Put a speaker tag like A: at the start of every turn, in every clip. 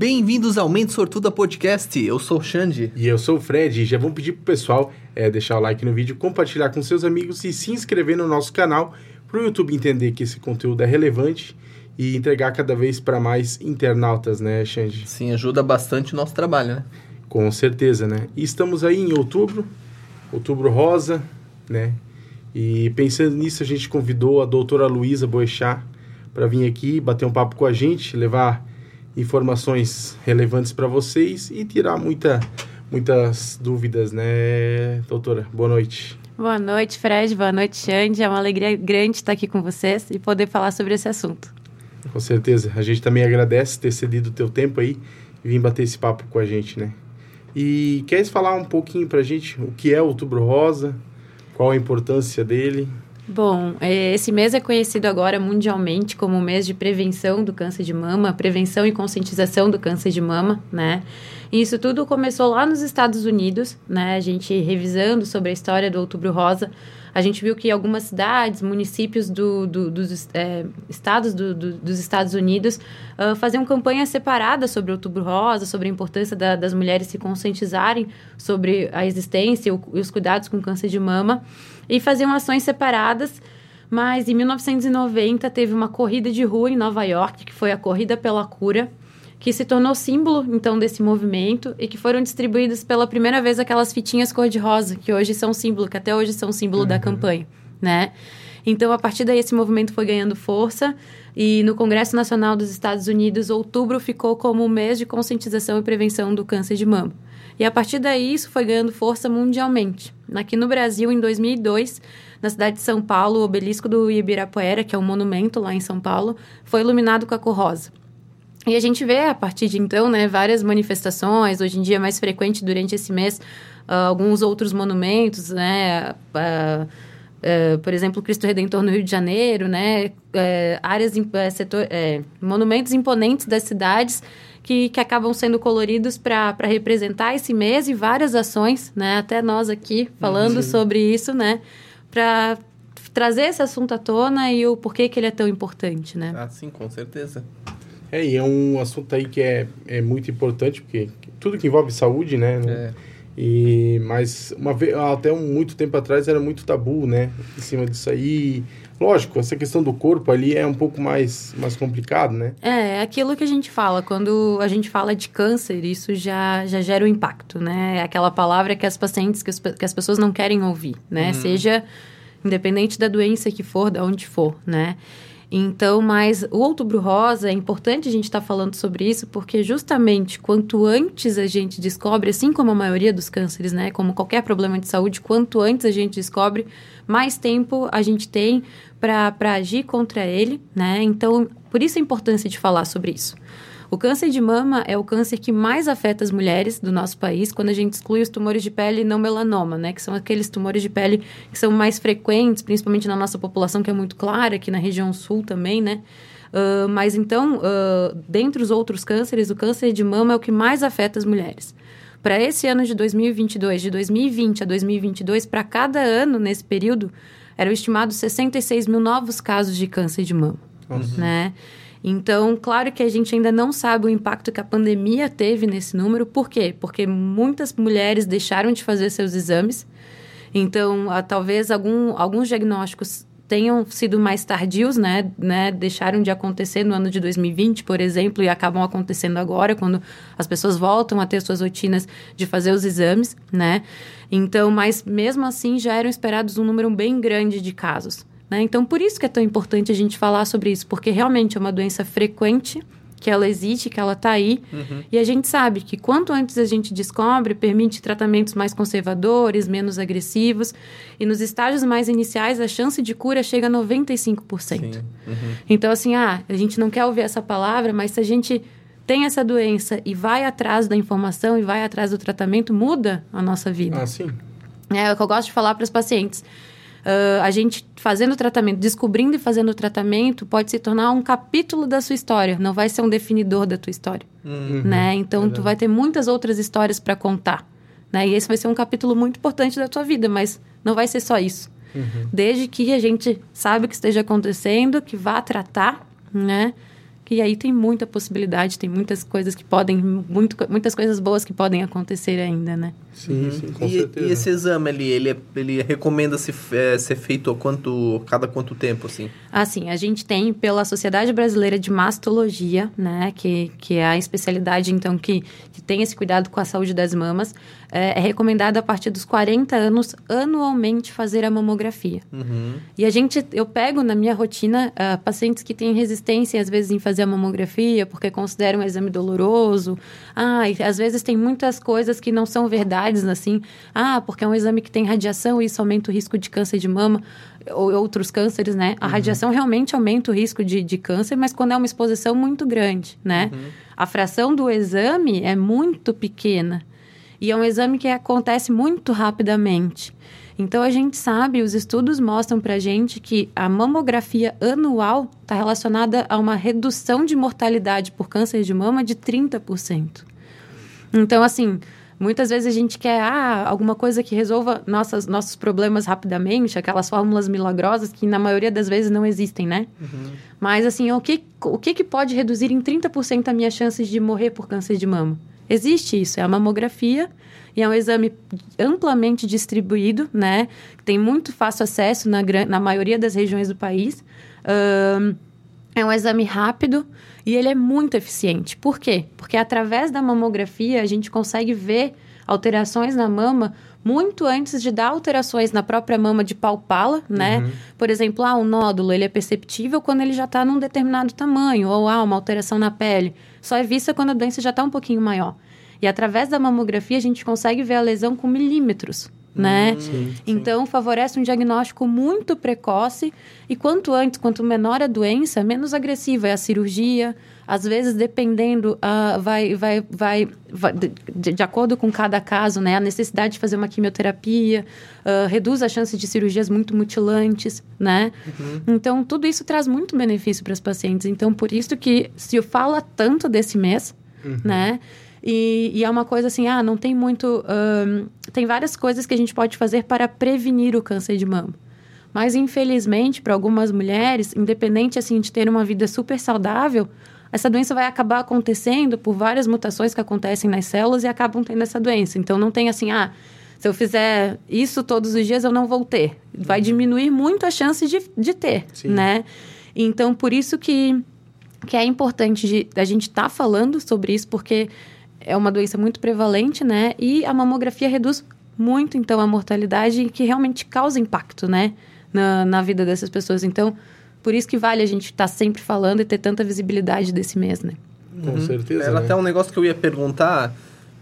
A: Bem-vindos ao Mente Sortuda Podcast. Eu sou o Xande.
B: E eu sou o Fred. Já vamos pedir pro pessoal é, deixar o like no vídeo, compartilhar com seus amigos e se inscrever no nosso canal para o YouTube entender que esse conteúdo é relevante e entregar cada vez para mais internautas, né, Xande?
A: Sim, ajuda bastante o nosso trabalho, né?
B: Com certeza, né? E estamos aí em outubro, outubro rosa, né? E pensando nisso, a gente convidou a doutora Luísa Boechat para vir aqui bater um papo com a gente, levar informações relevantes para vocês e tirar muita, muitas dúvidas, né, doutora? Boa noite.
C: Boa noite, Fred. Boa noite, Xande. É uma alegria grande estar aqui com vocês e poder falar sobre esse assunto.
B: Com certeza. A gente também agradece ter cedido o teu tempo aí e vir bater esse papo com a gente, né? E queres falar um pouquinho para a gente o que é o Outubro Rosa, qual a importância dele?
C: Bom, é, esse mês é conhecido agora mundialmente como o mês de prevenção do câncer de mama, prevenção e conscientização do câncer de mama, né? E isso tudo começou lá nos Estados Unidos, né? A gente revisando sobre a história do Outubro Rosa, a gente viu que algumas cidades, municípios do, do, dos é, estados do, dos Estados Unidos uh, faziam campanhas separadas sobre o Outubro Rosa, sobre a importância da, das mulheres se conscientizarem sobre a existência e os cuidados com câncer de mama e faziam ações separadas. Mas em 1990 teve uma corrida de rua em Nova York, que foi a Corrida pela Cura, que se tornou símbolo então desse movimento e que foram distribuídas pela primeira vez aquelas fitinhas cor-de-rosa, que hoje são símbolo, que até hoje são símbolo uhum. da campanha, né? Então, a partir daí, esse movimento foi ganhando força e no Congresso Nacional dos Estados Unidos, outubro ficou como o mês de conscientização e prevenção do câncer de mama. E a partir daí, isso foi ganhando força mundialmente. Aqui no Brasil, em 2002, na cidade de São Paulo, o obelisco do Ibirapuera, que é um monumento lá em São Paulo, foi iluminado com a cor rosa. E a gente vê, a partir de então, né, várias manifestações, hoje em dia é mais frequente durante esse mês, uh, alguns outros monumentos, né, uh, uh, por exemplo, Cristo Redentor no Rio de Janeiro, né, áreas, setor, monumentos imponentes das cidades que, que acabam sendo coloridos para representar esse mês e várias ações, né? Até nós aqui falando uhum. sobre isso, né? Para trazer esse assunto à tona e o porquê que ele é tão importante, né?
A: Ah, sim, com certeza.
B: É, e é um assunto aí que é, é muito importante, porque tudo que envolve saúde, né? É. E, mas uma vez, até um, muito tempo atrás era muito tabu, né? Em cima disso aí. Lógico, essa questão do corpo ali é um pouco mais, mais complicado, né?
C: É, é aquilo que a gente fala. Quando a gente fala de câncer, isso já, já gera um impacto, né? É aquela palavra que as pacientes, que as, que as pessoas não querem ouvir, né? Uhum. Seja independente da doença que for, de onde for, né? Então, mas o outubro rosa, é importante a gente estar tá falando sobre isso, porque justamente quanto antes a gente descobre, assim como a maioria dos cânceres, né, como qualquer problema de saúde, quanto antes a gente descobre, mais tempo a gente tem para agir contra ele, né? Então, por isso a importância de falar sobre isso. O câncer de mama é o câncer que mais afeta as mulheres do nosso país, quando a gente exclui os tumores de pele não melanoma, né? Que são aqueles tumores de pele que são mais frequentes, principalmente na nossa população, que é muito clara, aqui na região sul também, né? Uh, mas então, uh, dentre os outros cânceres, o câncer de mama é o que mais afeta as mulheres. Para esse ano de 2022, de 2020 a 2022, para cada ano nesse período, eram estimados 66 mil novos casos de câncer de mama, uhum. né? Então, claro que a gente ainda não sabe o impacto que a pandemia teve nesse número. Por quê? Porque muitas mulheres deixaram de fazer seus exames. Então, a, talvez algum, alguns diagnósticos tenham sido mais tardios, né, né? Deixaram de acontecer no ano de 2020, por exemplo, e acabam acontecendo agora, quando as pessoas voltam a ter suas rotinas de fazer os exames, né? Então, mas mesmo assim já eram esperados um número bem grande de casos. Né? Então, por isso que é tão importante a gente falar sobre isso, porque realmente é uma doença frequente, que ela existe, que ela está aí, uhum. e a gente sabe que quanto antes a gente descobre, permite tratamentos mais conservadores, menos agressivos, e nos estágios mais iniciais a chance de cura chega a 95%. Uhum. Então, assim, ah, a gente não quer ouvir essa palavra, mas se a gente tem essa doença e vai atrás da informação e vai atrás do tratamento, muda a nossa vida.
B: Ah, sim.
C: É o que eu gosto de falar para os pacientes. Uh, a gente fazendo o tratamento, descobrindo e fazendo o tratamento, pode se tornar um capítulo da sua história, não vai ser um definidor da tua história, uhum. né? Então, tu vai ter muitas outras histórias para contar, né? E esse vai ser um capítulo muito importante da tua vida, mas não vai ser só isso. Uhum. Desde que a gente sabe o que esteja acontecendo, que vá tratar, né? E aí tem muita possibilidade, tem muitas coisas que podem, muito, muitas coisas boas que podem acontecer ainda, né?
B: Sim, uhum. sim, com
A: e,
B: certeza.
A: E esse exame ali, ele, é, ele recomenda se, é, ser feito a quanto, cada quanto tempo, assim?
C: Assim, a gente tem pela Sociedade Brasileira de Mastologia, né, que, que é a especialidade, então, que, que tem esse cuidado com a saúde das mamas, é, é recomendado a partir dos 40 anos anualmente fazer a mamografia. Uhum. E a gente, eu pego na minha rotina uh, pacientes que têm resistência, às vezes, em fazer a mamografia, porque consideram um exame doloroso. Ah, e às vezes tem muitas coisas que não são verdades, assim. Ah, porque é um exame que tem radiação e isso aumenta o risco de câncer de mama ou outros cânceres, né? A uhum. radiação realmente aumenta o risco de, de câncer, mas quando é uma exposição muito grande, né? Uhum. A fração do exame é muito pequena. E é um exame que acontece muito rapidamente. Então a gente sabe, os estudos mostram para gente que a mamografia anual está relacionada a uma redução de mortalidade por câncer de mama de 30%. Então, assim, muitas vezes a gente quer ah, alguma coisa que resolva nossas, nossos problemas rapidamente, aquelas fórmulas milagrosas que na maioria das vezes não existem, né? Uhum. Mas, assim, o que, o que, que pode reduzir em 30% a minha chances de morrer por câncer de mama? Existe isso, é a mamografia e é um exame amplamente distribuído, né? Tem muito fácil acesso na, na maioria das regiões do país. Um, é um exame rápido e ele é muito eficiente. Por quê? Porque através da mamografia a gente consegue ver alterações na mama muito antes de dar alterações na própria mama de palpá-la, né? Uhum. Por exemplo, ah, um nódulo, ele é perceptível quando ele já está num determinado tamanho, ou ah, uma alteração na pele. Só é vista quando a doença já está um pouquinho maior. E através da mamografia a gente consegue ver a lesão com milímetros, né? Hum, sim, então sim. favorece um diagnóstico muito precoce e quanto antes, quanto menor a doença, menos agressiva é a cirurgia. Às vezes, dependendo, uh, vai, vai, vai, vai de, de, acordo com cada caso, né? A necessidade de fazer uma quimioterapia uh, reduz a chance de cirurgias muito mutilantes, né? Uhum. Então, tudo isso traz muito benefício para as pacientes. Então, por isso que se fala tanto desse mês, uhum. né? E, e, é uma coisa assim, ah, não tem muito. Um, tem várias coisas que a gente pode fazer para prevenir o câncer de mama. Mas, infelizmente, para algumas mulheres, independente assim de ter uma vida super saudável, essa doença vai acabar acontecendo por várias mutações que acontecem nas células e acabam tendo essa doença. Então, não tem assim, ah, se eu fizer isso todos os dias, eu não vou ter. Vai uhum. diminuir muito a chance de, de ter, Sim. né? Então, por isso que, que é importante de, a gente estar tá falando sobre isso, porque é uma doença muito prevalente, né? E a mamografia reduz muito, então, a mortalidade que realmente causa impacto, né? Na, na vida dessas pessoas. Então, por isso que vale a gente estar tá sempre falando e ter tanta visibilidade desse mês, né?
B: Com uhum. certeza.
A: Era
B: né?
A: até um negócio que eu ia perguntar,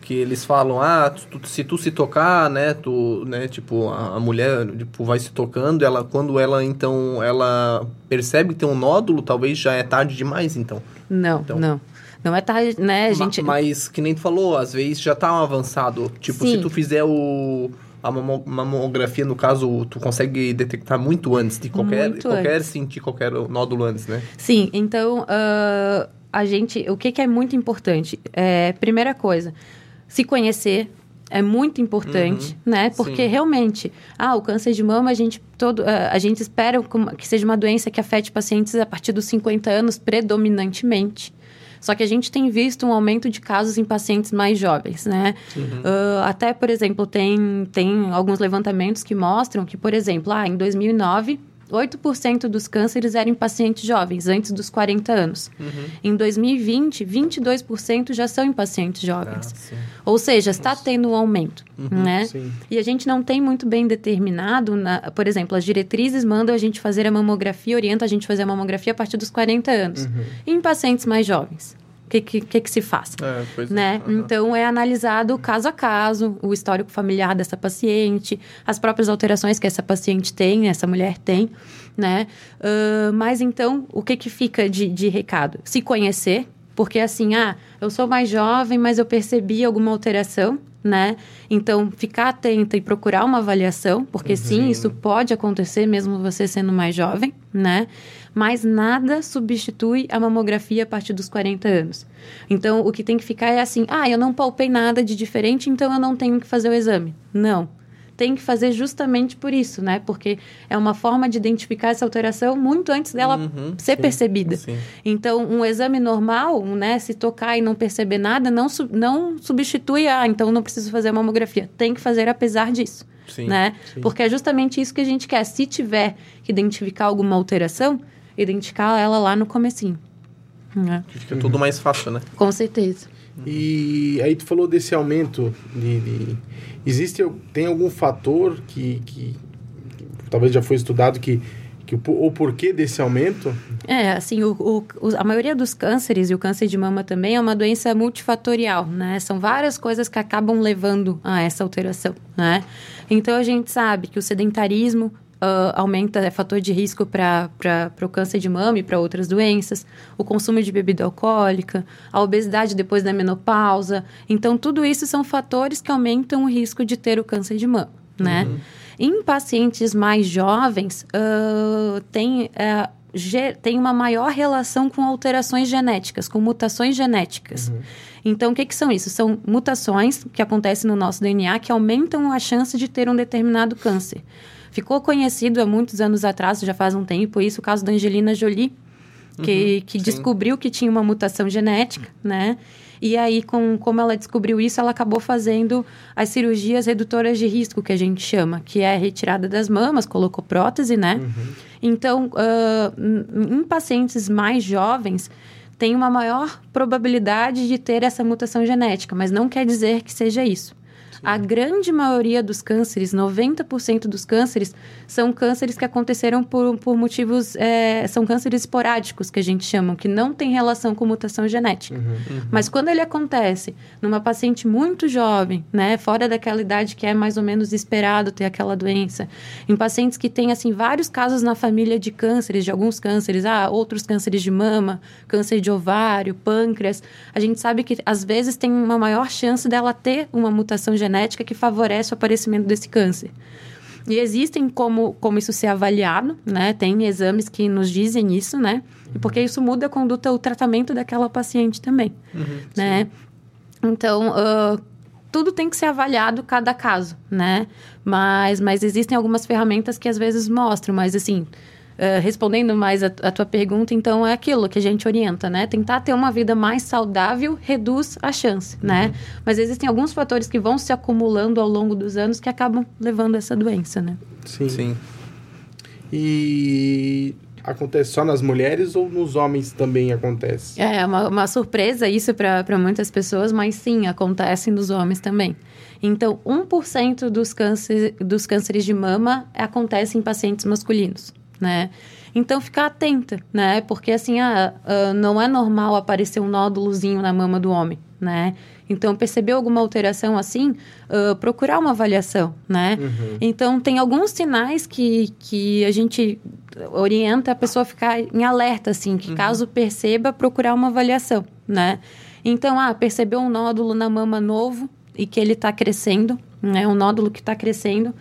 A: que eles falam, ah, tu, se tu se tocar, né, tu, né, tipo, a, a, mulher, tipo, vai se tocando, ela, quando ela, então, ela percebe que tem um nódulo, talvez já é tarde demais, então.
C: Não,
A: então,
C: não. Não é tarde, né, gente...
A: Mas, que nem tu falou, às vezes já tá avançado. Tipo, Sim. se tu fizer o... A mamografia, no caso, tu consegue detectar muito antes de qualquer... Muito qualquer antes. sentir qualquer nódulo antes, né?
C: Sim, então... Uh, a gente... O que, que é muito importante? É, primeira coisa, se conhecer, é muito importante, uhum, né? Porque sim. realmente, ah, o câncer de mama, a gente todo, ah, a gente espera que seja uma doença que afete pacientes a partir dos 50 anos predominantemente. Só que a gente tem visto um aumento de casos em pacientes mais jovens, né? Uhum. Uh, até, por exemplo, tem, tem alguns levantamentos que mostram que, por exemplo, ah, em 2009 8% dos cânceres eram em pacientes jovens, antes dos 40 anos. Uhum. Em 2020, 22% já são em pacientes jovens. Ah, Ou seja, está Nossa. tendo um aumento, uhum, né? Sim. E a gente não tem muito bem determinado, na, por exemplo, as diretrizes mandam a gente fazer a mamografia, orientam a gente a fazer a mamografia a partir dos 40 anos. Uhum. em pacientes mais jovens o que, que, que, se faz. É, é. né? É. Então, é analisado caso a caso, o histórico familiar dessa paciente, as próprias alterações que essa paciente tem, essa mulher tem, né? Uh, mas, então, o que, que fica de, de recado? Se conhecer, porque assim, ah, eu sou mais jovem, mas eu percebi alguma alteração, né? Então, ficar atenta e procurar uma avaliação, porque uhum. sim, isso pode acontecer mesmo você sendo mais jovem, né? Mas nada substitui a mamografia a partir dos 40 anos. Então, o que tem que ficar é assim: ah, eu não palpei nada de diferente, então eu não tenho que fazer o exame. Não. tem que fazer justamente por isso, né? Porque é uma forma de identificar essa alteração muito antes dela
A: Uhum,
C: ser
A: sim,
C: percebida.
A: sim.
C: Então, um exame normal, né, se tocar e não perceber nada, não, não substitui, ah, então não preciso fazer mamografia. Tem que fazer apesar disso,
A: Sim.
C: né?
B: sim.
C: Porque é justamente isso que a gente quer. Se tiver que identificar alguma alteração, identificar ela lá no comecinho. né?
A: Fica tudo mais fácil, né?
C: Com certeza.
B: E aí tu falou desse aumento de... de- existe, tem algum fator que, que, que talvez já foi estudado que, que o, o porquê desse aumento?
C: É, assim, o- o- a maioria dos cânceres, e o câncer de mama também, é uma doença multifatorial, né? São várias coisas que acabam levando a essa alteração, né? Então, a gente sabe que o sedentarismo ah, aumenta, é fator de risco para o câncer de mama e para outras doenças, o consumo de bebida alcoólica, a obesidade depois da menopausa. Então, tudo isso são fatores que aumentam o risco de ter o câncer de mama, né? Em pacientes mais jovens, ah, tem, ge- tem uma maior relação com alterações genéticas, com mutações genéticas. Então, o que, que são isso? São mutações que acontecem no nosso DNA que aumentam a chance de ter um determinado câncer. Ficou conhecido há muitos anos atrás, já faz um tempo, isso, o caso da Angelina Jolie, que, que
A: sim.
C: descobriu que tinha uma mutação genética, né? E aí, com, como ela descobriu isso, ela acabou fazendo as cirurgias redutoras de risco, que a gente chama, que é a retirada das mamas, colocou prótese, né? Então, ah, em em pacientes mais jovens, tem uma maior probabilidade de ter essa mutação genética, mas não quer dizer que seja isso. A grande maioria dos cânceres, 90% dos cânceres, são cânceres que aconteceram por, por motivos. eh, são cânceres esporádicos, que a gente chama, que não tem relação com mutação genética. Mas quando ele acontece numa paciente muito jovem, né, fora daquela idade que é mais ou menos esperado ter aquela doença, em pacientes que têm assim vários casos na família de cânceres, de alguns cânceres, ah, outros cânceres de mama, câncer de ovário, pâncreas, a gente sabe que às vezes tem uma maior chance dela ter uma mutação genética que favorece o aparecimento desse câncer. E existem como, como isso ser avaliado, né? Tem exames que nos dizem isso, né? E porque isso muda a conduta, o tratamento daquela paciente também, né? Então, ah, tudo tem que ser avaliado cada caso, né? Mas, mas existem algumas ferramentas que às vezes mostram, mas assim, ah, respondendo mais a, a tua pergunta, então é aquilo que a gente orienta, né? Tentar ter uma vida mais saudável reduz a chance, né? Mas existem alguns fatores que vão se acumulando ao longo dos anos que acabam levando a essa doença, né?
B: Sim.
A: Sim.
B: E acontece só nas mulheres ou nos homens também acontece?
C: É uma, uma surpresa isso para muitas pessoas, mas sim, acontece nos homens também. Então, 1% dos, câncer, dos cânceres de mama acontece em pacientes masculinos, né? Então, ficar atenta, né? Porque, assim, ah, ah, não é normal aparecer um nódulozinho na mama do homem, né? Então, percebeu alguma alteração assim, ah, procurar uma avaliação, né? Então, tem alguns sinais que, que a gente orienta a pessoa a ficar em alerta, assim, que caso perceba, procurar uma avaliação, né? Então, ah, percebeu um nódulo na mama novo e que ele está crescendo, né? Um nódulo que está crescendo.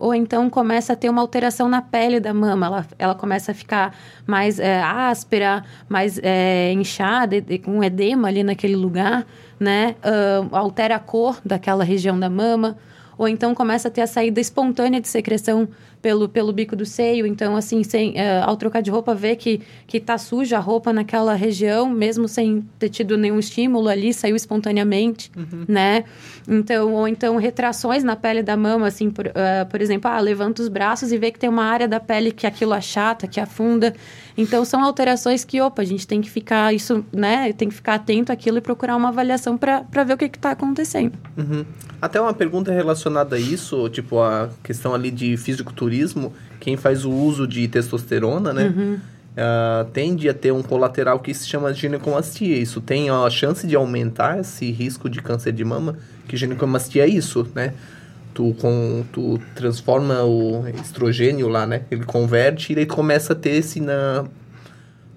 C: Ou então começa a ter uma alteração na pele da mama, ela, ela começa a ficar mais é, áspera, mais é, inchada, com edema ali naquele lugar, né? Ah, altera a cor daquela região da mama, ou então começa a ter a saída espontânea de secreção pelo, pelo bico do seio. Então, assim, sem, eh, ao trocar de roupa, vê que, que tá suja a roupa naquela região, mesmo sem ter tido nenhum estímulo ali, saiu espontaneamente, né? Então, ou então retrações na pele da mama, assim, por, ah, por exemplo, ah, levanta os braços e vê que tem uma área da pele que aquilo achata, que afunda. Então, são alterações que, opa, a gente tem que ficar, isso, né? Tem que ficar atento àquilo e procurar uma avaliação para ver o que está acontecendo.
A: Uhum. Até uma pergunta relacionada a isso, tipo a questão ali de fisiculturismo, quem faz o uso de testosterona, né? ah, tende a ter um colateral que se chama ginecomastia. Isso tem a chance de aumentar esse risco de câncer de mama, que ginecomastia é isso, né? Tu, com, tu transforma o estrogênio lá, né? Ele converte e tu começa a ter esse na,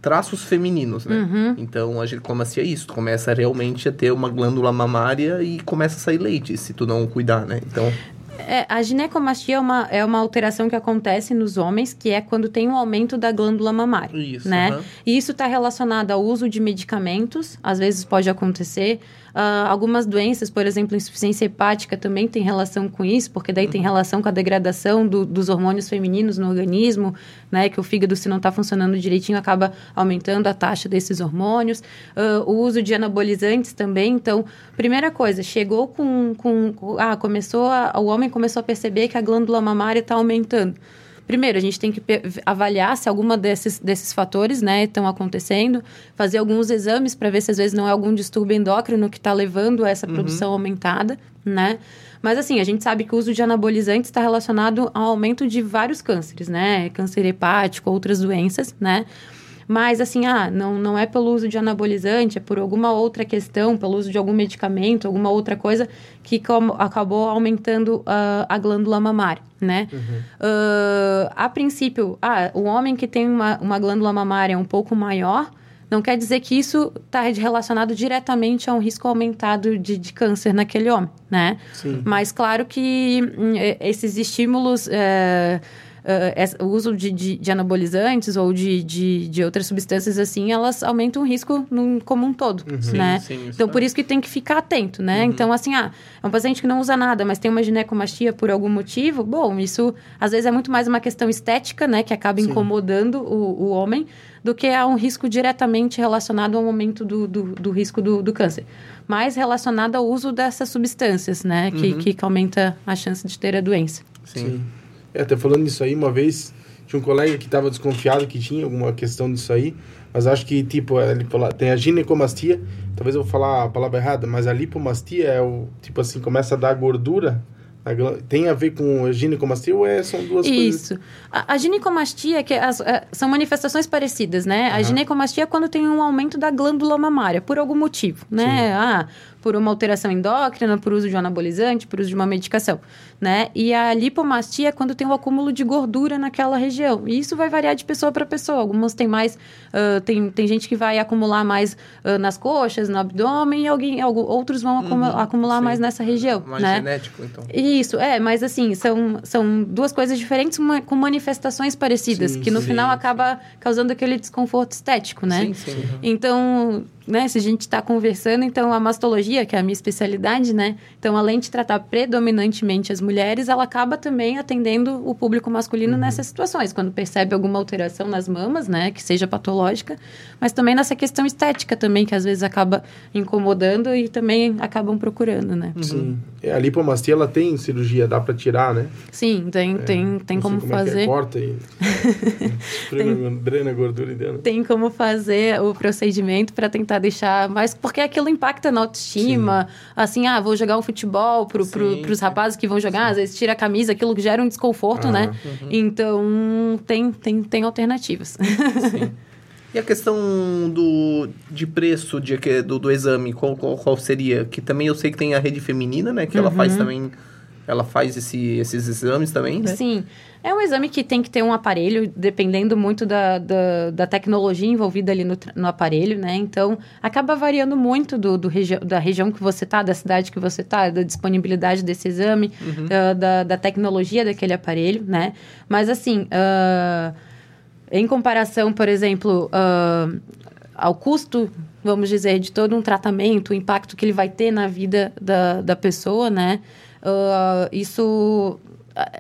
A: traços femininos, né? Então a ginecomastia é isso, tu começa realmente a ter uma glândula mamária e começa a sair leite, se tu não cuidar, né? Então,
C: É, a ginecomastia é uma, é uma alteração que acontece nos homens, que é quando tem um aumento da glândula mamária.
A: Isso,
C: né?
A: aham.
C: E isso está relacionado ao uso de medicamentos, às vezes pode acontecer, Uh, algumas doenças, por exemplo, insuficiência hepática também tem relação com isso, porque daí uhum. tem relação com a degradação do, dos hormônios femininos no organismo, né? Que o fígado, se não está funcionando direitinho, acaba aumentando a taxa desses hormônios. Uh, o uso de anabolizantes também. Então, primeira coisa, chegou com... com ah, começou a, o homem começou a perceber que a glândula mamária está aumentando. Primeiro, a gente tem que avaliar se alguma desses, desses fatores né, estão acontecendo, fazer alguns exames para ver se às vezes não é algum distúrbio endócrino que está levando a essa uhum. produção aumentada, né? Mas assim, a gente sabe que o uso de anabolizantes está relacionado ao aumento de vários cânceres, né? Câncer hepático, outras doenças, né? Mas, assim, ah, não, não é pelo uso de anabolizante, é por alguma outra questão, pelo uso de algum medicamento, alguma outra coisa que acabou aumentando uh, a glândula mamária, né? Uhum. Uh, a princípio, ah, o homem que tem uma, uma glândula mamária um pouco maior, não quer dizer que isso está relacionado diretamente a um risco aumentado de, de câncer naquele homem, né? Sim. Mas claro que hum, esses estímulos... Eh, uh, o uso de, de, de, anabolizantes ou de, de, de, outras substâncias assim, elas aumentam o risco no, como um todo, uhum. né? Sim, sim, então, por isso que tem que ficar atento, né? Uhum. Então, assim, ah, é um paciente que não usa nada, mas tem uma ginecomastia por algum motivo, bom, isso às vezes é muito mais uma questão estética, né? Que acaba sim. incomodando o, o homem, do que a um risco diretamente relacionado ao aumento do, do, do risco do, do, câncer. Mais relacionado ao uso dessas substâncias, né? Que, uhum. que aumenta a chance de ter a doença.
B: Sim. Sim. É, até falando nisso aí, uma vez tinha um colega que estava desconfiado que tinha alguma questão disso aí, mas acho que, tipo, ele fala, tem a ginecomastia, talvez eu vou falar a palavra errada, mas a lipomastia é o, tipo assim, começa a dar gordura tem a ver com a ginecomastia ou é, são duas
C: Isso.
B: coisas?
C: Isso. A, a, ginecomastia, que as, a, é, são manifestações parecidas, né? Uhum. A ginecomastia é quando tem um aumento da glândula mamária, por algum motivo, né? Sim. Ah, por uma alteração endócrina, por uso de um anabolizante, por uso de uma medicação, né? E a lipomastia é quando tem um acúmulo de gordura naquela região. E isso vai variar de pessoa para pessoa. Algumas têm mais, uh, tem, tem gente que vai acumular mais uh, nas coxas, no abdômen, e alguém, algum, outros vão uhum, acumular mais nessa região,
A: mais
C: né?
A: genético, então.
C: Isso, é, mas assim, são, são duas coisas diferentes com manifestações parecidas, sim, que no sim, final acaba causando aquele desconforto estético, né? Sim, sim. Então, né, se a gente está conversando, então a mastologia, que é a minha especialidade, né? Então, além de tratar predominantemente as mulheres, ela acaba também atendendo o público masculino uhum. nessas situações, quando percebe alguma alteração nas mamas, né, que seja patológica, mas também nessa questão estética também, que às vezes acaba incomodando e também acabam procurando, né?
B: Uhum. Sim. É, a lipomastia, ela tem cirurgia, dá para tirar, né?
C: Sim, tem, é, tem, tem como como fazer. É
B: é, corta e tem, drena a gordura dentro.
C: Tem como fazer o procedimento para tentar tentar deixar mais. Porque aquilo impacta na autoestima. Sim. Assim, ah, vou jogar um futebol pro, pro, pros rapazes que vão jogar, às vezes tira a camisa, aquilo que gera um desconforto, ah, né? Uhum. Então, tem, tem, tem alternativas.
A: Sim. E a questão do, de preço de, do, do exame, qual, qual, qual, seria? Que também eu sei que tem a rede feminina, né? Que uhum. ela faz uhum. também. Ela faz esse, esses exames também, né?
C: Sim. É um exame que tem que ter um aparelho, dependendo muito da, da, da tecnologia envolvida ali no, no, aparelho, né? Então, acaba variando muito do, do regi da região que você está, da cidade que você está, da disponibilidade desse exame, uhum. da, da, da, tecnologia daquele aparelho, né? Mas, assim, uh, em comparação, por exemplo, uh, ao custo vamos dizer, de todo um tratamento, o impacto que ele vai ter na vida da, da pessoa, né? Uh, isso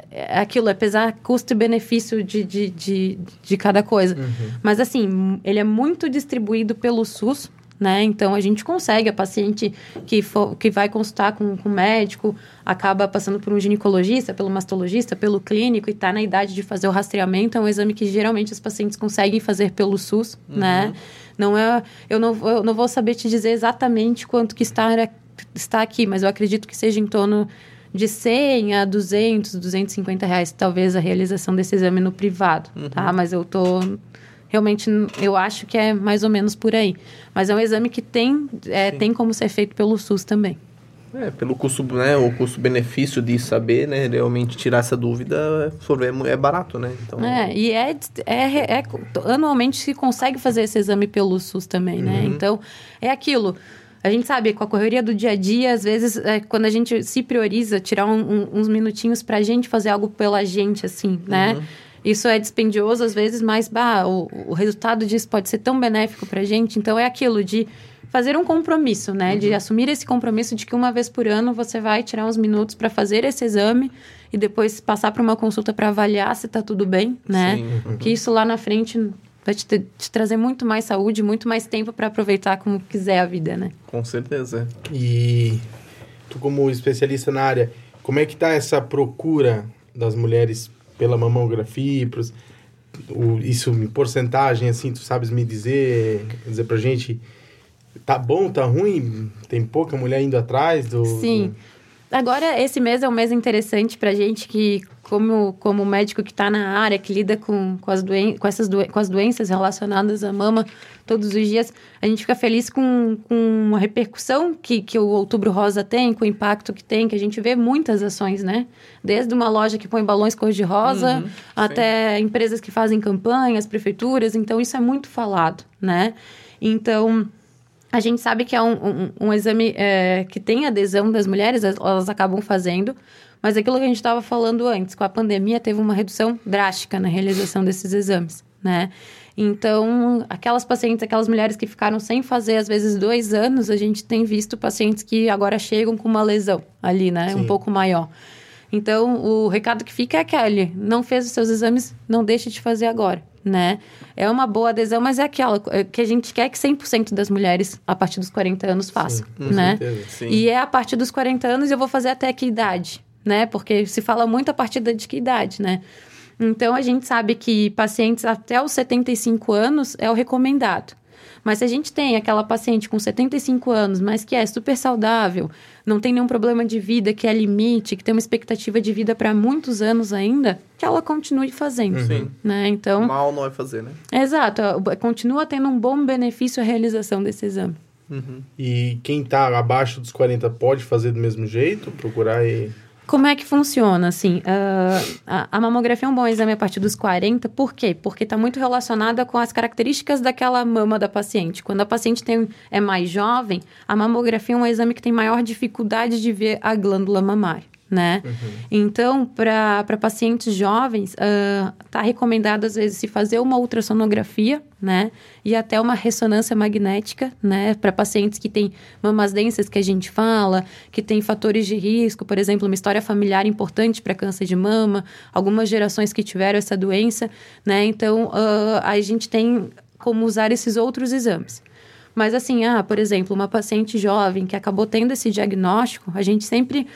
C: é aquilo, é pesar custo e benefício de, de, de, de cada coisa. Uhum. Mas, assim, ele é muito distribuído pelo SUS, né? Então, a gente consegue, a paciente que, for, que vai consultar com, com o médico, acaba passando por um ginecologista, pelo mastologista, pelo clínico e está na idade de fazer o rastreamento. É um exame que geralmente os pacientes conseguem fazer pelo SUS, uhum. né? Não é, eu, não, eu não vou saber te dizer exatamente quanto que está, está aqui, mas eu acredito que seja em torno de 100 a 200, 250 reais, talvez, a realização desse exame no privado, uhum. tá? Mas eu tô... Realmente, eu acho que é mais ou menos por aí. Mas é um exame que tem, é, tem como ser feito pelo SUS também.
A: É, pelo custo, né, o custo-benefício de saber, né, realmente tirar essa dúvida é, é barato, né?
C: Então... É, e é, é, é, anualmente se consegue fazer esse exame pelo SUS também, né? Uhum. Então, é aquilo a gente sabe, com a correria do dia a dia, às vezes, é, quando a gente se prioriza, tirar um, um, uns minutinhos pra gente fazer algo pela gente, assim, né? Uhum. Isso é dispendioso às vezes, mas bah, o, o resultado disso pode ser tão benéfico pra gente. Então, é aquilo de fazer um compromisso, né? Uhum. De assumir esse compromisso de que uma vez por ano você vai tirar uns minutos para fazer esse exame e depois passar para uma consulta para avaliar se está tudo bem, né? Uhum. Que isso lá na frente vai te, te, trazer muito mais saúde, muito mais tempo para aproveitar como quiser a vida, né?
A: Com certeza.
B: E tu como especialista na área, como é que tá essa procura das mulheres pela mamografia, pros, o, isso em porcentagem, assim, tu sabes me dizer, dizer pra gente Tá bom, tá ruim? Tem pouca mulher indo atrás do.
C: Sim.
B: Do...
C: Agora, esse mês é um mês interessante pra gente que, como, como médico que está na área, que lida com, com, as doen com, essas doen com as doenças relacionadas à mama todos os dias, a gente fica feliz com, com a repercussão que, que o Outubro Rosa tem, com o impacto que tem, que a gente vê muitas ações, né? Desde uma loja que põe balões cor-de-rosa, uhum, até sim. empresas que fazem campanhas, prefeituras, então isso é muito falado, né? Então a gente sabe que é um, um, um exame é, que tem adesão das mulheres, elas acabam fazendo, mas aquilo que a gente estava falando antes, com a pandemia, teve uma redução drástica na realização desses exames, né? Então, aquelas pacientes, aquelas mulheres que ficaram sem fazer, às vezes, dois anos, a gente tem visto pacientes que agora chegam com uma lesão ali, né? Sim. Um pouco maior. Então, o recado que fica é aquele: não fez os seus exames, não deixe de fazer agora né? É uma boa adesão, mas é aquela é que a gente quer que 100% das mulheres a partir dos 40 anos façam, Sim, né? Certeza, e é a partir dos 40 anos eu vou fazer até que idade, né? Porque se fala muito a partir de que idade, né? Então a gente sabe que pacientes até os 75 anos é o recomendado. Mas se a gente tem aquela paciente com 75 anos, mas que é super saudável, não tem nenhum problema de vida, que é limite, que tem uma expectativa de vida para muitos anos ainda, que ela continue fazendo. Sim. Né? Então,
A: Mal não vai fazer, né?
C: Exato. Continua tendo um bom benefício a realização desse exame.
B: Uhum. E quem está abaixo dos 40 pode fazer do mesmo jeito? Procurar e...
C: Como é que funciona, assim? Uh, a, a, mamografia é um bom exame a partir dos 40, por quê? Porque está muito relacionada com as características daquela mama da paciente. Quando a paciente tem, é mais jovem, a mamografia é um exame que tem maior dificuldade de ver a glândula mamária né? Uhum. Então, para pacientes jovens, está uh, recomendado, às vezes, se fazer uma ultrassonografia, né? E até uma ressonância magnética, né? Para pacientes que têm mamas densas, que a gente fala, que têm fatores de risco, por exemplo, uma história familiar importante para câncer de mama, algumas gerações que tiveram essa doença, né? Então, uh, a gente tem como usar esses outros exames. Mas, assim, ah, por exemplo, uma paciente jovem que acabou tendo esse diagnóstico, a gente sempre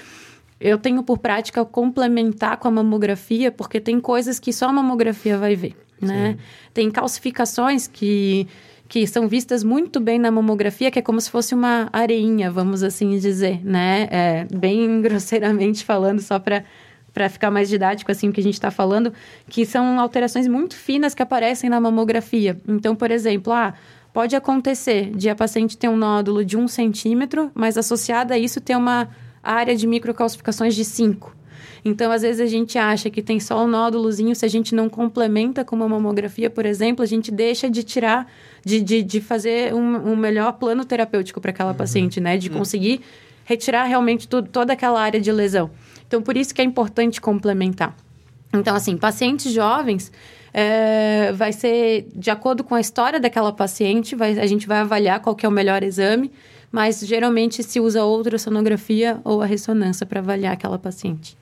C: eu tenho por prática complementar com a mamografia, porque tem coisas que só a mamografia vai ver, né? Sim. Tem calcificações que que são vistas muito bem na mamografia, que é como se fosse uma areinha, vamos assim dizer, né? É, bem grosseiramente falando, só para para ficar mais didático assim o que a gente está falando, que são alterações muito finas que aparecem na mamografia. Então, por exemplo, ah, pode acontecer de a paciente ter um nódulo de um centímetro, mas associada a isso ter uma área de microcalcificações de 5. Então, às vezes, a gente acha que tem só um nódulozinho, se a gente não complementa com uma mamografia, por exemplo, a gente deixa de tirar, de, de, de fazer um, um melhor plano terapêutico para aquela uhum. paciente, né? De uhum. conseguir retirar realmente tudo, toda aquela área de lesão. Então, por isso que é importante complementar. Então, assim, pacientes jovens, é, vai ser de acordo com a história daquela paciente, vai, a gente vai avaliar qual que é o melhor exame mas geralmente se usa outra sonografia ou a ressonância para avaliar aquela paciente.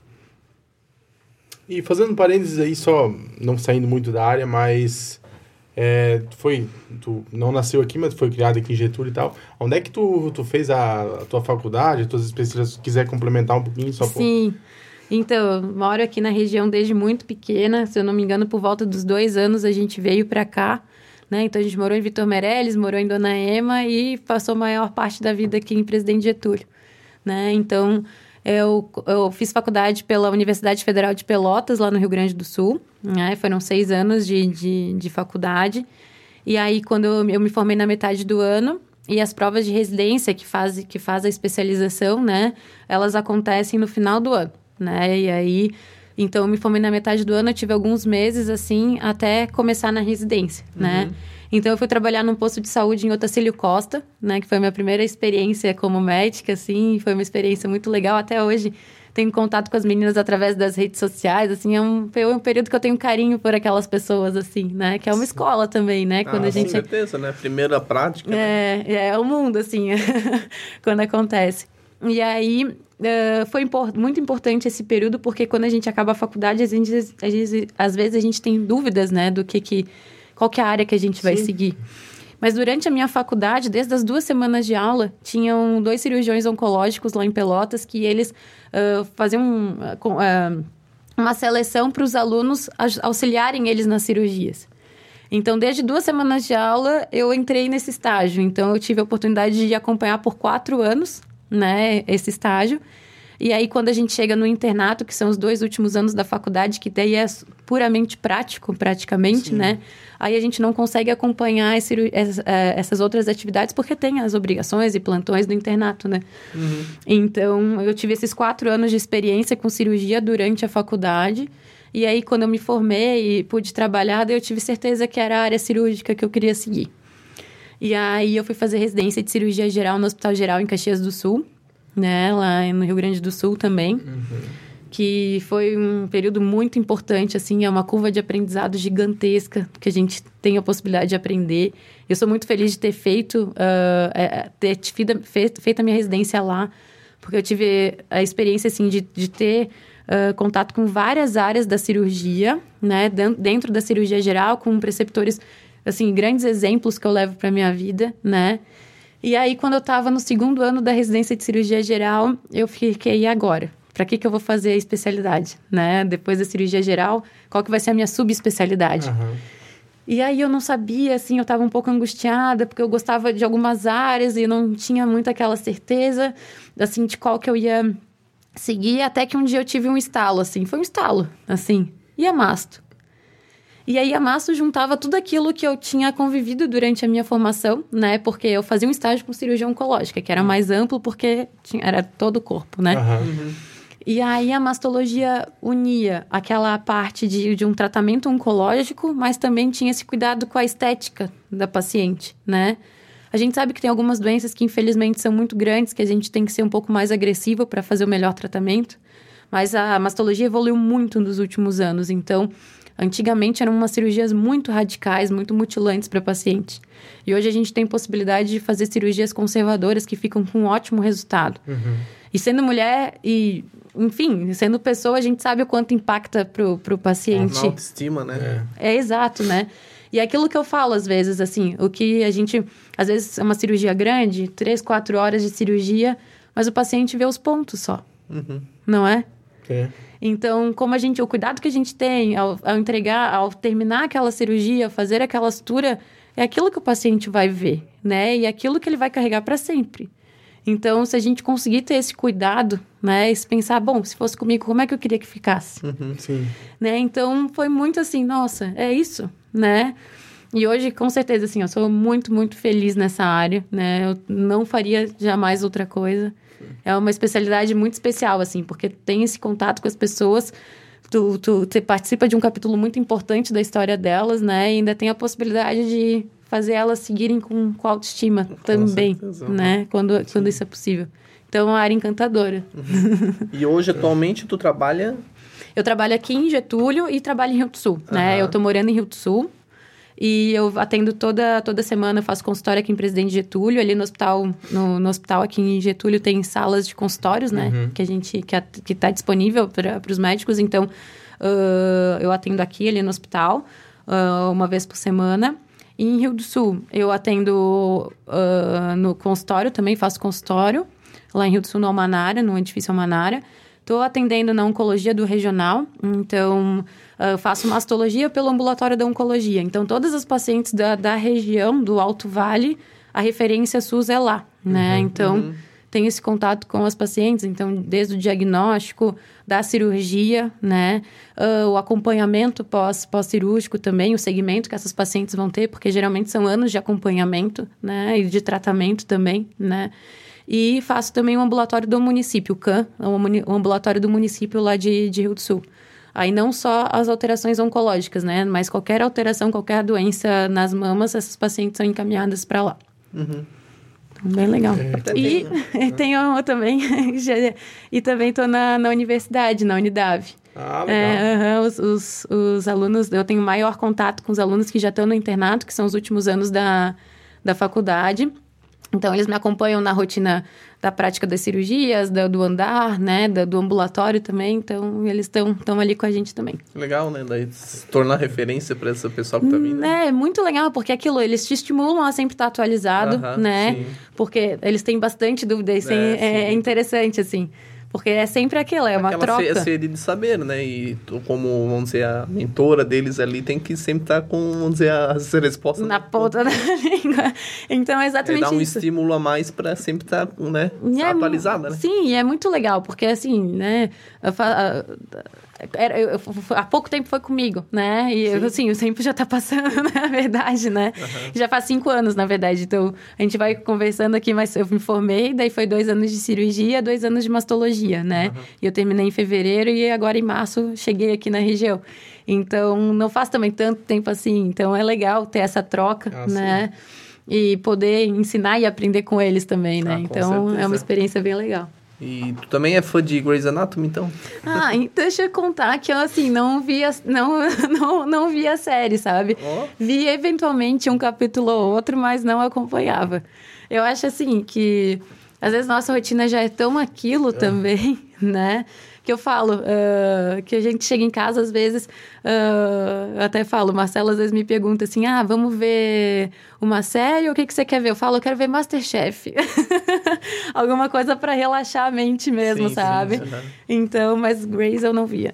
B: E fazendo parênteses aí, só não saindo muito da área, mas é, foi, tu não nasceu aqui, mas foi criado aqui em Getúlio e tal. Onde é que tu, tu fez a, a tua faculdade, as tuas especializações, se quiser complementar um pouquinho só
C: Sim. Por... Então, moro aqui na região desde muito pequena, se eu não me engano, por volta dos dois anos a gente veio para cá. Né? Então a gente morou em Vitor Meirelles, morou em Dona Ema e passou a maior parte da vida aqui em Presidente Getúlio. Né? Então eu, eu fiz faculdade pela Universidade Federal de Pelotas, lá no Rio Grande do Sul. Né? Foram seis anos de, de, de faculdade. E aí, quando eu, eu me formei na metade do ano, e as provas de residência que faz, que faz a especialização, né? Elas acontecem no final do ano, né? E aí então, eu me formei na metade do ano, eu tive alguns meses, assim, até começar na residência, uhum. né? Então, eu fui trabalhar num posto de saúde em Otacílio Costa, né? Que foi a minha primeira experiência como médica, assim. Foi uma experiência muito legal. Até hoje, tenho contato com as meninas através das redes sociais, assim, é um, é um período que eu tenho carinho por aquelas pessoas, assim, né? Que é uma escola também, né?
A: Quando ah, a gente... Com certeza, né? Primeira prática.
C: É,
A: né?
C: é o mundo, assim, quando acontece. E aí, uh, foi muito importante esse período, porque quando a gente acaba a faculdade, a gente, a gente, às vezes a gente tem dúvidas, né? Do que que... Qual que é a área que a gente Sim. vai seguir. Mas durante a minha faculdade, desde as duas semanas de aula, tinham dois cirurgiões oncológicos lá em Pelotas que eles uh, faziam uh, uma seleção para os alunos auxiliarem eles nas cirurgias. Então, desde duas semanas de aula, eu entrei nesse estágio. Então, eu tive a oportunidade de acompanhar por quatro anos, né, esse estágio. E aí, quando a gente chega no internato, que são os dois últimos anos da faculdade, que daí é puramente prático, praticamente, Sim. né? Aí a gente não consegue acompanhar esse, é, essas outras atividades porque tem as obrigações e plantões do internato, né? Uhum. Então, eu tive esses quatro anos de experiência com cirurgia durante a faculdade. E aí, quando eu me formei e pude trabalhar, eu tive certeza que era a área cirúrgica que eu queria seguir. E aí, eu fui fazer residência de cirurgia geral no Hospital Geral em Caxias do Sul né? Lá no Rio Grande do Sul também. Uhum. Que foi um período muito importante, assim, é uma curva de aprendizado gigantesca, que a gente tem a possibilidade de aprender. Eu sou muito feliz de ter feito, uh, ter feito, feito a minha residência lá, porque eu tive a experiência, assim, de, de ter Uh, contato com várias áreas da cirurgia, né? Dentro da cirurgia geral, com preceptores, assim, grandes exemplos que eu levo para minha vida, né? E aí, quando eu estava no segundo ano da residência de cirurgia geral, eu fiquei, e agora? Para que, que eu vou fazer a especialidade, né? Depois da cirurgia geral, qual que vai ser a minha subespecialidade? Uhum. E aí eu não sabia, assim, eu estava um pouco angustiada, porque eu gostava de algumas áreas e não tinha muito aquela certeza, assim, de qual que eu ia seguir, até que um dia eu tive um estalo, assim, foi um estalo, assim, e a masto? E aí a Masso juntava tudo aquilo que eu tinha convivido durante a minha formação, né? Porque eu fazia um estágio com cirurgia oncológica, que era mais amplo porque tinha, era todo o corpo, né? Uhum. E aí a mastologia unia aquela parte de, de um tratamento oncológico, mas também tinha esse cuidado com a estética da paciente, né? A gente sabe que tem algumas doenças que infelizmente são muito grandes, que a gente tem que ser um pouco mais agressivo para fazer o melhor tratamento. Mas a mastologia evoluiu muito nos últimos anos, então Antigamente eram umas cirurgias muito radicais, muito mutilantes para paciente. E hoje a gente tem possibilidade de fazer cirurgias conservadoras que ficam com um ótimo resultado. Uhum. E sendo mulher e, enfim, sendo pessoa, a gente sabe o quanto impacta pro, pro paciente. A
A: autoestima, né?
C: É. é exato, né? E é aquilo que eu falo às vezes, assim, o que a gente. Às vezes é uma cirurgia grande, três, quatro horas de cirurgia, mas o paciente vê os pontos só. Uhum. Não é? É. Então, como a gente, o cuidado que a gente tem ao, ao entregar, ao terminar aquela cirurgia, fazer aquela sutura, é aquilo que o paciente vai ver, né? E é aquilo que ele vai carregar para sempre. Então, se a gente conseguir ter esse cuidado, né? E pensar, bom, se fosse comigo, como é que eu queria que ficasse? Uhum, sim. Né? Então, foi muito assim, nossa, é isso, né? E hoje, com certeza, assim, eu sou muito, muito feliz nessa área, né? Eu não faria jamais outra coisa é uma especialidade muito especial, assim, porque tem esse contato com as pessoas. Tu, tu, tu participa de um capítulo muito importante da história delas, né? E ainda tem a possibilidade de fazer elas seguirem com, com autoestima com também, certeza. né? Quando, quando isso é possível. Então, é uma área encantadora.
A: Uhum. E hoje, atualmente, tu trabalha...
C: Eu trabalho aqui em Getúlio e trabalho em Rio do Sul, uhum. né? Eu tô morando em Rio do Sul. E eu atendo toda, toda semana, faço consultório aqui em Presidente Getúlio, ali no hospital, no, no hospital aqui em Getúlio tem salas de consultórios, né? Uhum. Que a gente, que, a, que tá disponível para os médicos, então uh, eu atendo aqui, ali no hospital, uh, uma vez por semana. E em Rio do Sul, eu atendo uh, no consultório também, faço consultório, lá em Rio do Sul, no Almanara, no edifício Almanara. Estou atendendo na oncologia do regional, então uh, faço mastologia pelo ambulatório da oncologia. Então, todas as pacientes da, da região, do Alto Vale, a referência SUS é lá, né? Uhum, então, uhum. tem esse contato com as pacientes. Então, desde o diagnóstico, da cirurgia, né? Uh, o acompanhamento pós, pós-cirúrgico também, o segmento que essas pacientes vão ter, porque geralmente são anos de acompanhamento, né? E de tratamento também, né? E faço também o ambulatório do município, o CAN, o ambulatório do município lá de, de Rio do Sul. Aí não só as alterações oncológicas, né? Mas qualquer alteração, qualquer doença nas mamas, essas pacientes são encaminhadas para lá.
A: Uhum.
C: Então, bem legal.
A: Até
C: E, tenho também, já- e também estou na, na universidade, na Unidade.
B: Ah, legal.
C: É, os, os, os alunos, eu tenho maior contato com os alunos que já estão no internato, que são os últimos anos da, da faculdade. Então, eles me acompanham na rotina da prática das cirurgias, da- do andar, né, da- do ambulatório também. Então, eles estão ali com a gente também.
A: Legal, né? Daí se tornar referência pra essa pessoa que tá vindo.
C: É, muito legal, porque aquilo, eles te estimulam a sempre estar atualizado,
A: Aham,
C: né?
A: sim.
C: Porque eles têm bastante dúvida, isso é,
A: É,
C: é interessante, assim. Porque é sempre aquilo, é uma
A: Aquela
C: troca.
A: se- sede de saber, né? E tu, como, vamos dizer, a mentora deles ali tem que sempre estar com, vamos dizer, as respostas.
C: Na ponta da língua. Então, é
A: É
C: exatamente
A: dar um
C: isso.
A: estímulo a mais pra sempre estar, né?
C: E é-
A: atualizada, né?
C: Sim, e é muito legal, porque assim, né? era- eu- eu- há pouco tempo foi comigo, né? E eu, assim, o tempo já tá passando, na verdade, né? Já faz cinco anos, na verdade. Então, a gente vai conversando aqui, mas eu me formei, daí foi dois anos de cirurgia, dois anos de mastologia, né? E eu terminei em fevereiro e agora em março cheguei aqui na região. Então, não faz também tanto tempo assim. Então, é legal ter essa troca,
B: Ah,
C: né? E poder ensinar e aprender com eles também, né?
A: Ah,
C: então, é
A: certeza.
C: uma experiência bem legal.
A: E tu também é fã de Grey's Anatomy, então?
C: Ah, e deixa eu contar que eu, assim, não vi a, não, não, não vi a série, sabe?
A: Ó.
C: Vi eventualmente um capítulo ou outro, mas não acompanhava. Eu acho, assim, que às vezes nossa rotina já é tão aquilo também, né? Que eu falo, ah, que a gente chega em casa, às vezes, ah, eu até falo, Marcelo às vezes me pergunta assim, ah, vamos ver uma série ou o que, que você quer ver? Eu falo, eu quero ver Masterchef. Alguma coisa para relaxar a mente mesmo,
A: Sim, sim,
C: sabe?
A: aham.
C: Então, mas Grace eu não via.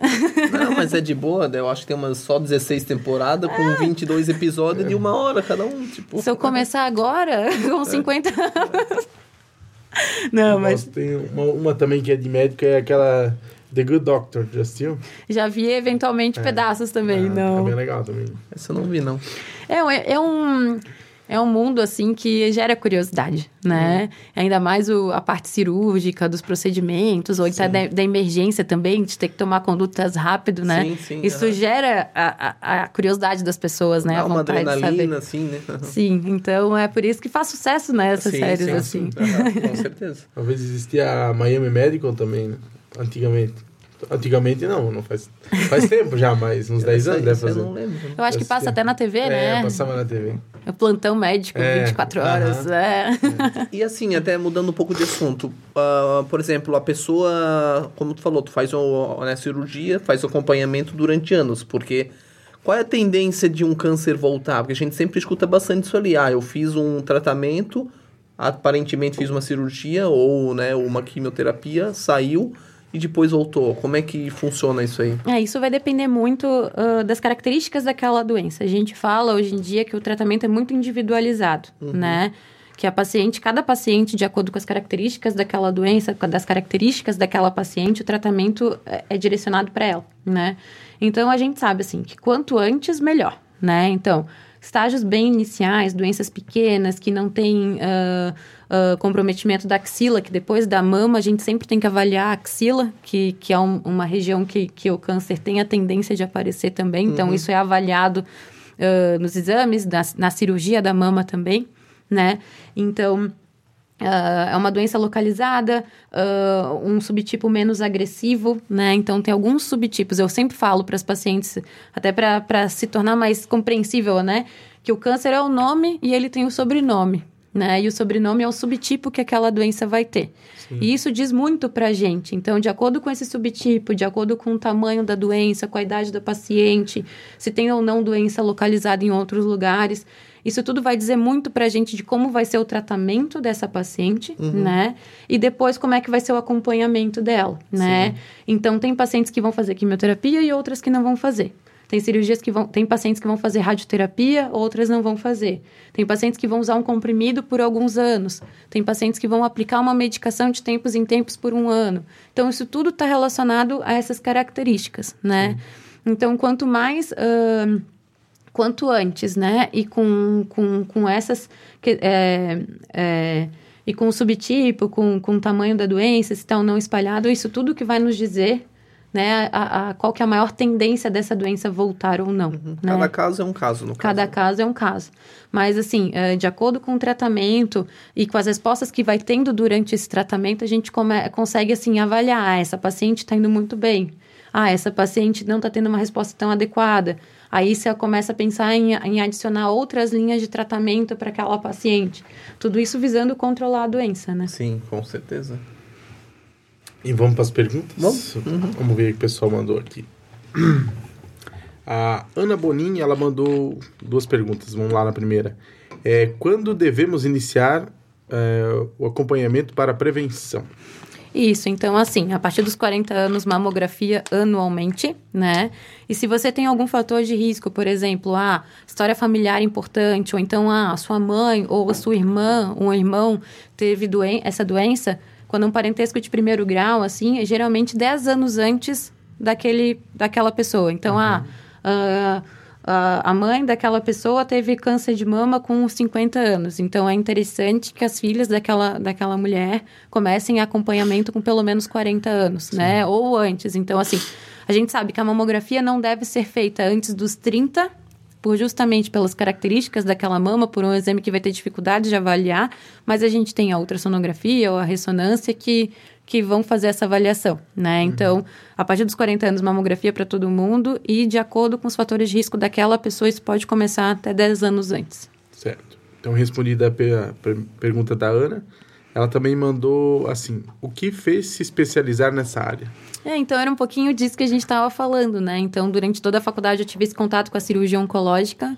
A: Não, mas é de boa, né? Eu acho que tem umas só 16 temporadas com 22 episódios de uma hora cada um, tipo...
C: Se eu começar agora, com 50 anos. Não, mas
B: Tem uma, uma também que é de médico, é aquela The Good Doctor, já assistiu?
C: já vi eventualmente pedaços também,
B: Ah,
C: não.
B: É bem legal também.
A: Essa eu não vi, não.
C: É, um- é um. É um mundo, assim, que gera curiosidade, né? Ainda mais o, a parte cirúrgica, dos procedimentos, ou até da, da emergência também, de ter que tomar condutas rápido, né?
A: Sim, sim,
C: Isso
A: aham.
C: gera a, a, a curiosidade das pessoas, né?
A: Dá
C: a
A: uma
C: vontade de saber.
A: adrenalina, assim, né?
C: Sim, então é por isso que faz sucesso, né? Essas
A: Sim,
C: séries,
A: sim,
C: assim.
A: Com certeza.
B: Talvez existia a Miami Medical também, né? Antigamente. Antigamente não, não faz. Faz tempo já, mas uns 10 anos deve
A: Essa eu
B: fazer.
A: não lembro.
C: Eu acho que passa até na TV,
B: É,
C: né?
B: passava na TV.
C: O plantão médico,
B: É,
C: 24 horas.
B: aham.
C: É.
A: E assim, até mudando um pouco de assunto, ah, por exemplo, a pessoa, como tu falou, tu faz o, né, cirurgia, faz o acompanhamento durante anos, porque qual é a tendência de um câncer voltar? Porque a gente sempre escuta bastante isso ali, ah, eu fiz um tratamento, aparentemente fiz uma cirurgia ou né, uma quimioterapia, saiu e depois voltou. Como é que funciona isso aí?
C: É, isso vai depender muito ah, das características daquela doença. A gente fala hoje em dia que o tratamento é muito individualizado, né? Que a paciente, cada paciente, de acordo com as características daquela doença, com das características daquela paciente, o tratamento é, é direcionado para ela, né? Então a gente sabe assim que quanto antes melhor, né? Então estágios bem iniciais, doenças pequenas que não têm ah, ah, comprometimento da axila, que depois da mama a gente sempre tem que avaliar a axila, que, que é um- uma região que, que o câncer tem a tendência de aparecer também. Então, isso é avaliado ah, nos exames, na, na cirurgia da mama também, né? Então, ah, é uma doença localizada, ah, um subtipo menos agressivo, né? Então, tem alguns subtipos. Eu sempre falo para as pacientes, até para se tornar mais compreensível, né? Que o câncer é o nome e ele tem o sobrenome, né? E o sobrenome é o subtipo que aquela doença vai ter. E isso diz muito pra gente. Então, de acordo com esse subtipo, de acordo com o tamanho da doença, com a idade da paciente, se tem ou não doença localizada em outros lugares, isso tudo vai dizer muito pra gente de como vai ser o tratamento dessa paciente, né? E depois como é que vai ser o acompanhamento dela, né? Então, tem pacientes que vão fazer quimioterapia e outras que não vão fazer. Tem cirurgias que vão. Tem pacientes que vão fazer radioterapia, outras não vão fazer. Tem pacientes que vão usar um comprimido por alguns anos. Tem pacientes que vão aplicar uma medicação de tempos em tempos por um ano. Então, isso tudo está relacionado a essas características, né? Então, quanto mais. ahn, quanto antes, né? E com, com, com essas. que- é, é, e com o subtipo, com, com o tamanho da doença, se está ou não espalhado, isso tudo que vai nos dizer né, a, a, qual que é a maior tendência dessa doença voltar ou não.
A: Uhum.
C: Né?
A: Cada caso é um caso, no
C: Cada
A: caso.
C: caso é um caso. Mas, assim, eh, de acordo com o tratamento e com as respostas que vai tendo durante esse tratamento, a gente come, consegue, assim, avaliar. Ah, essa paciente está indo muito bem. Ah, essa paciente não está tendo uma resposta tão adequada. Aí você começa a pensar em, em adicionar outras linhas de tratamento para aquela paciente. Tudo isso visando controlar a doença, né?
A: Sim, com certeza.
B: E vamos para as perguntas?
A: Vamos.
B: Vamos ver o que o pessoal mandou aqui. A Ana Bonini, ela mandou duas perguntas. Vamos lá na primeira. É, quando devemos iniciar é, o acompanhamento para a prevenção?
C: Isso, então assim, a partir dos 40 anos, mamografia anualmente, né? E se você tem algum fator de risco, por exemplo, a ah, história familiar importante, ou então ah, a sua mãe ou a sua irmã, um irmão teve doen essa doença, quando um parentesco de primeiro grau, assim, é geralmente 10 anos antes daquele, daquela pessoa. Então, ah, ah a mãe daquela pessoa teve câncer de mama com 50 anos. Então, é interessante que as filhas daquela, daquela mulher comecem acompanhamento com pelo menos 40 anos, Sim. né? Ou antes. Então, assim, a gente sabe que a mamografia não deve ser feita antes dos 30, por justamente pelas características daquela mama, por um exame que vai ter dificuldade de avaliar, mas a gente tem a ultrassonografia ou a ressonância que que vão fazer essa avaliação, né? Uhum. Então, a partir dos 40 anos, mamografia para todo mundo e de acordo com os fatores de risco daquela pessoa, isso pode começar até 10 anos antes.
B: Certo. Então, respondida a pergunta da Ana, ela também mandou assim: o que fez se especializar nessa área?
C: É, então era um pouquinho disso que a gente estava falando, né? Então, durante toda a faculdade, eu tive esse contato com a cirurgia oncológica.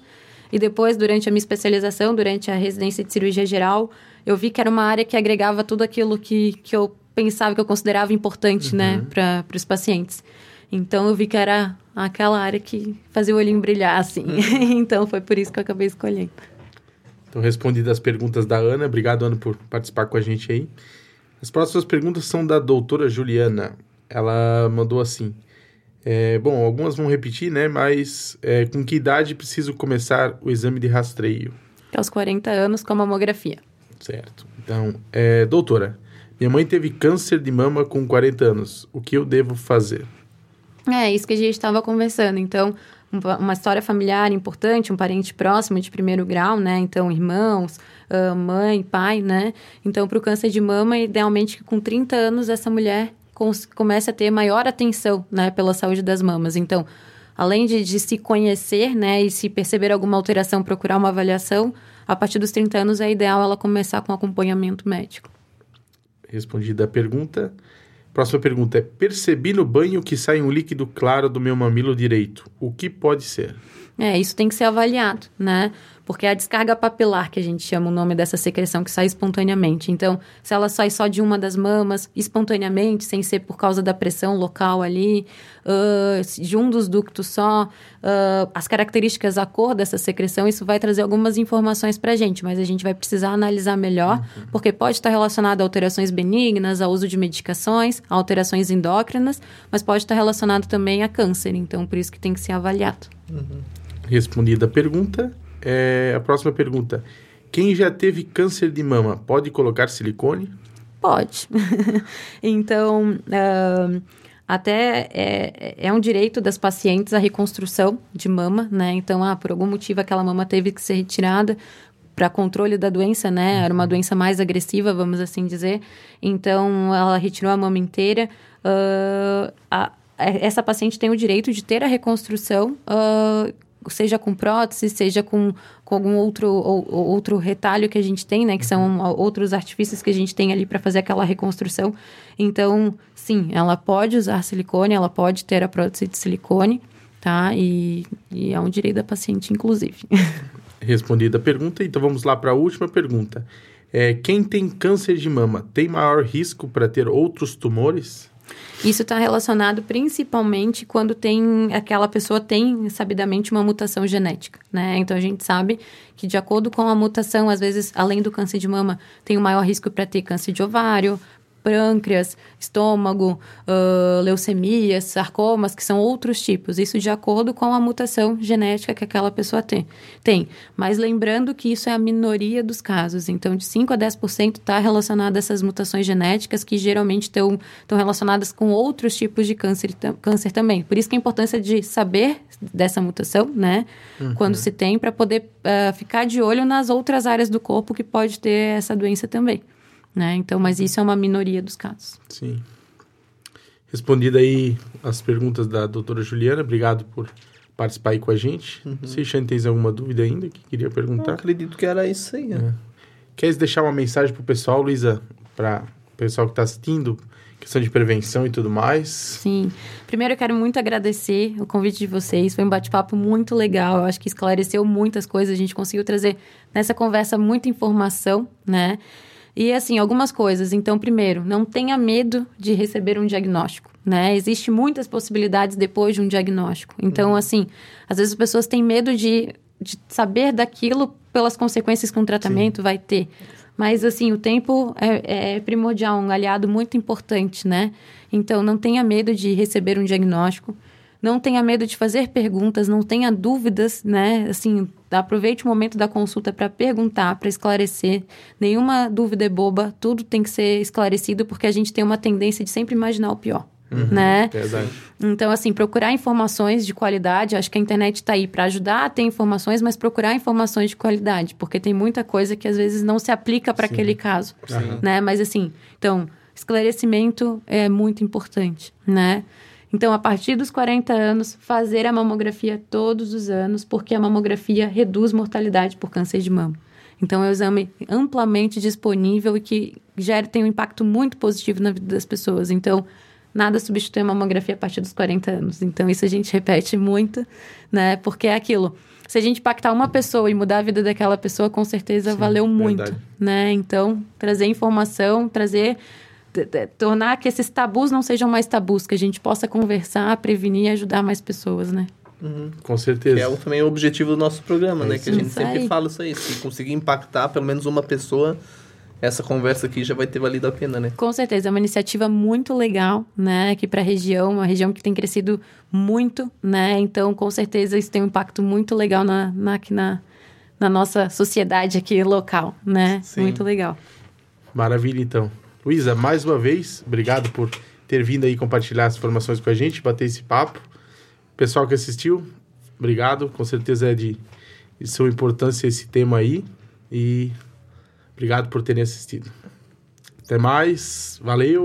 C: E depois, durante a minha especialização, durante a residência de cirurgia geral, eu vi que era uma área que agregava tudo aquilo que, que eu pensava, que eu considerava importante, né, uhum. né, para os pacientes. Então eu vi que era aquela área que fazia o olhinho brilhar, assim. Uhum. então foi por isso que eu acabei escolhendo.
B: Então, respondidas as perguntas da Ana. Obrigado, Ana, por participar com a gente aí. As próximas perguntas são da doutora Juliana. Ela mandou assim. É, bom, algumas vão repetir, né? Mas é, com que idade preciso começar o exame de rastreio?
C: Aos 40 anos com a mamografia.
B: Certo. Então, é, doutora, minha mãe teve câncer de mama com 40 anos. O que eu devo fazer?
C: É, isso que a gente estava conversando. Então, uma história familiar importante, um parente próximo de primeiro grau, né? Então, irmãos, mãe, pai, né? Então, para o câncer de mama, idealmente com 30 anos essa mulher comece a ter maior atenção, né? Pela saúde das mamas. Então, além de, de se conhecer, né? E se perceber alguma alteração, procurar uma avaliação, a partir dos 30 anos é ideal ela começar com acompanhamento médico
B: respondida a pergunta. Próxima pergunta é: percebi no banho que sai um líquido claro do meu mamilo direito. O que pode ser?
C: É, isso tem que ser avaliado, né? Porque é a descarga papilar, que a gente chama o nome dessa secreção, que sai espontaneamente. Então, se ela sai só de uma das mamas, espontaneamente, sem ser por causa da pressão local ali, uh, de um dos ductos só, uh, as características, a cor dessa secreção, isso vai trazer algumas informações para a gente, mas a gente vai precisar analisar melhor, uhum. porque pode estar relacionado a alterações benignas, ao uso de medicações, a alterações endócrinas, mas pode estar relacionado também a câncer. Então, por isso que tem que ser avaliado.
B: Uhum. Respondida a pergunta, é, a próxima pergunta. Quem já teve câncer de mama pode colocar silicone?
C: Pode. então, uh, até é, é um direito das pacientes a reconstrução de mama, né? Então, ah, por algum motivo aquela mama teve que ser retirada para controle da doença, né? Era uma doença mais agressiva, vamos assim dizer. Então, ela retirou a mama inteira. Uh, a, essa paciente tem o direito de ter a reconstrução uh, seja com prótese, seja com, com algum outro, ou, outro retalho que a gente tem, né? Que são uhum. outros artifícios que a gente tem ali para fazer aquela reconstrução. Então, sim, ela pode usar silicone, ela pode ter a prótese de silicone, tá? E, e é um direito da paciente, inclusive.
B: Respondida a pergunta, então vamos lá para a última pergunta. É, quem tem câncer de mama tem maior risco para ter outros tumores?
C: Isso está relacionado principalmente quando tem aquela pessoa tem sabidamente uma mutação genética, né? Então a gente sabe que de acordo com a mutação, às vezes além do câncer de mama, tem o um maior risco para ter câncer de ovário, pâncreas, estômago, uh, leucemias, sarcomas, que são outros tipos. Isso de acordo com a mutação genética que aquela pessoa tem. tem. Mas lembrando que isso é a minoria dos casos. Então, de 5 a 10% está relacionado a essas mutações genéticas que geralmente estão relacionadas com outros tipos de câncer, câncer também. Por isso que a importância de saber dessa mutação, né? Uhum. Quando se tem, para poder uh, ficar de olho nas outras áreas do corpo que pode ter essa doença também. Né? Então, mas isso é uma minoria dos casos.
B: Sim. Respondida aí as perguntas da doutora Juliana, obrigado por participar aí com a gente. Uhum. Se Xane tem alguma dúvida ainda que queria perguntar? Eu
A: acredito que era isso aí. É.
B: Queres deixar uma mensagem para o pessoal, Luísa, para o pessoal que está assistindo, questão de prevenção e tudo mais.
C: Sim. Primeiro eu quero muito agradecer o convite de vocês. Foi um bate-papo muito legal. Eu acho que esclareceu muitas coisas. A gente conseguiu trazer nessa conversa muita informação, né? E assim, algumas coisas. Então, primeiro, não tenha medo de receber um diagnóstico, né? Existem muitas possibilidades depois de um diagnóstico. Então, uhum. assim, às vezes as pessoas têm medo de, de saber daquilo pelas consequências que um tratamento Sim. vai ter. Mas, assim, o tempo é, é, primordial, um aliado muito importante, né? Então, não tenha medo de receber um diagnóstico. Não tenha medo de fazer perguntas, não tenha dúvidas, né? Assim, aproveite o momento da consulta para perguntar, para esclarecer. Nenhuma dúvida é boba, tudo tem que ser esclarecido, porque a gente tem uma tendência de sempre imaginar o pior. Uhum, né?
B: Verdade.
C: Então, assim, procurar informações de qualidade, acho que a internet está aí para ajudar a ter informações, mas procurar informações de qualidade, porque tem muita coisa que às vezes não se aplica para aquele caso, Sim. né? Mas assim, então, esclarecimento é muito importante, né? Então, a partir dos 40 anos, fazer a mamografia todos os anos, porque a mamografia reduz mortalidade por câncer de mama. Então, é um exame amplamente disponível e que gera, tem um impacto muito positivo na vida das pessoas. Então, nada substitui a mamografia a partir dos 40 anos. Então, isso a gente repete muito, né? Porque é aquilo. Se a gente impactar uma pessoa e mudar a vida daquela pessoa, com certeza Sim, valeu muito, verdade. né? Então, trazer informação, trazer tornar que esses tabus não sejam mais tabus, que a gente possa conversar, prevenir e ajudar mais pessoas, né?
B: Uhum. Com certeza.
A: Que é o, também o objetivo do nosso programa, é né? Que a gente sempre fala isso aí. Se conseguir impactar pelo menos uma pessoa, essa conversa aqui já vai ter valido a pena, né?
C: Com certeza, é uma iniciativa muito legal, né, aqui para a região, uma região que tem crescido muito, né? Então, com certeza isso tem um impacto muito legal na, na aqui na, na nossa sociedade aqui local, né? Sim. Muito legal.
B: Maravilha, então. Luísa, mais uma vez, obrigado por ter vindo aí compartilhar as informações com a gente, bater esse papo. Pessoal que assistiu, obrigado. Com certeza é de, de sua importância esse tema aí. E Obrigado por terem assistido. Até mais. Valeu.